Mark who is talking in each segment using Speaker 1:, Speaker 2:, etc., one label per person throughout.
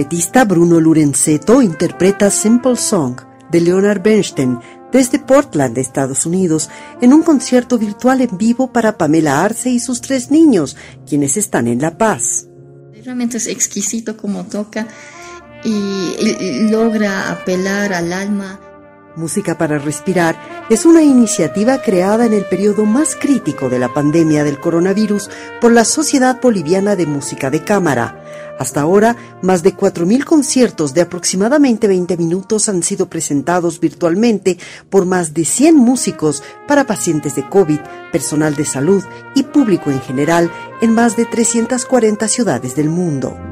Speaker 1: trompetista Bruno Lurenzetto interpreta Simple Song de Leonard Bernstein desde Portland, Estados Unidos, en un concierto virtual en vivo para Pamela Arce y sus tres niños, quienes están en La Paz.
Speaker 2: Realmente es exquisito como toca y logra apelar al alma
Speaker 1: Música para Respirar es una iniciativa creada en el periodo más crítico de la pandemia del coronavirus por la Sociedad Boliviana de Música de Cámara. Hasta ahora, más de 4.000 conciertos de aproximadamente 20 minutos han sido presentados virtualmente por más de 100 músicos para pacientes de COVID, personal de salud y público en general en más de 340 ciudades del mundo.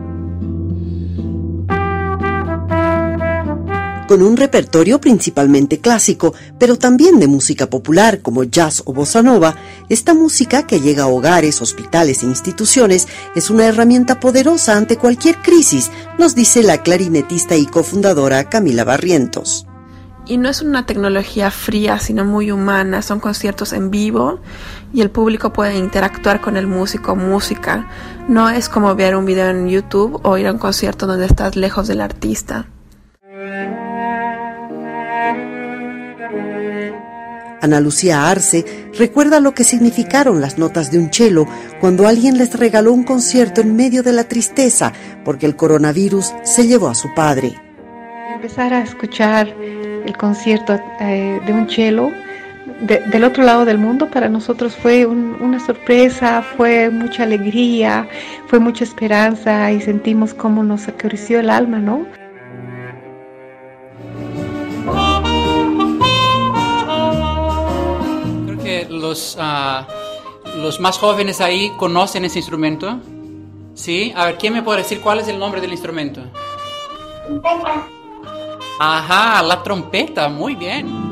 Speaker 1: Con un repertorio principalmente clásico, pero también de música popular como jazz o bossa nova, esta música que llega a hogares, hospitales e instituciones es una herramienta poderosa ante cualquier crisis, nos dice la clarinetista y cofundadora Camila Barrientos.
Speaker 3: Y no es una tecnología fría, sino muy humana. Son conciertos en vivo y el público puede interactuar con el músico, música. No es como ver un video en YouTube o ir a un concierto donde estás lejos del artista.
Speaker 1: Ana Lucía Arce recuerda lo que significaron las notas de un chelo cuando alguien les regaló un concierto en medio de la tristeza porque el coronavirus se llevó a su padre.
Speaker 4: Empezar a escuchar el concierto eh, de un chelo del otro lado del mundo para nosotros fue una sorpresa, fue mucha alegría, fue mucha esperanza y sentimos cómo nos acarició el alma, ¿no?
Speaker 5: Los, ah, los más jóvenes ahí conocen ese instrumento. ¿Sí? A ver, ¿quién me puede decir cuál es el nombre del instrumento? Trompeta. Ajá, la trompeta, muy bien.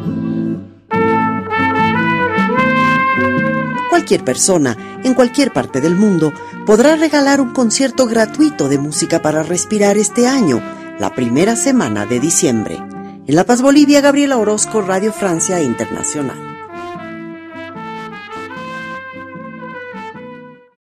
Speaker 1: Cualquier persona, en cualquier parte del mundo, podrá regalar un concierto gratuito de música para respirar este año, la primera semana de diciembre. En La Paz, Bolivia, Gabriela Orozco, Radio Francia Internacional.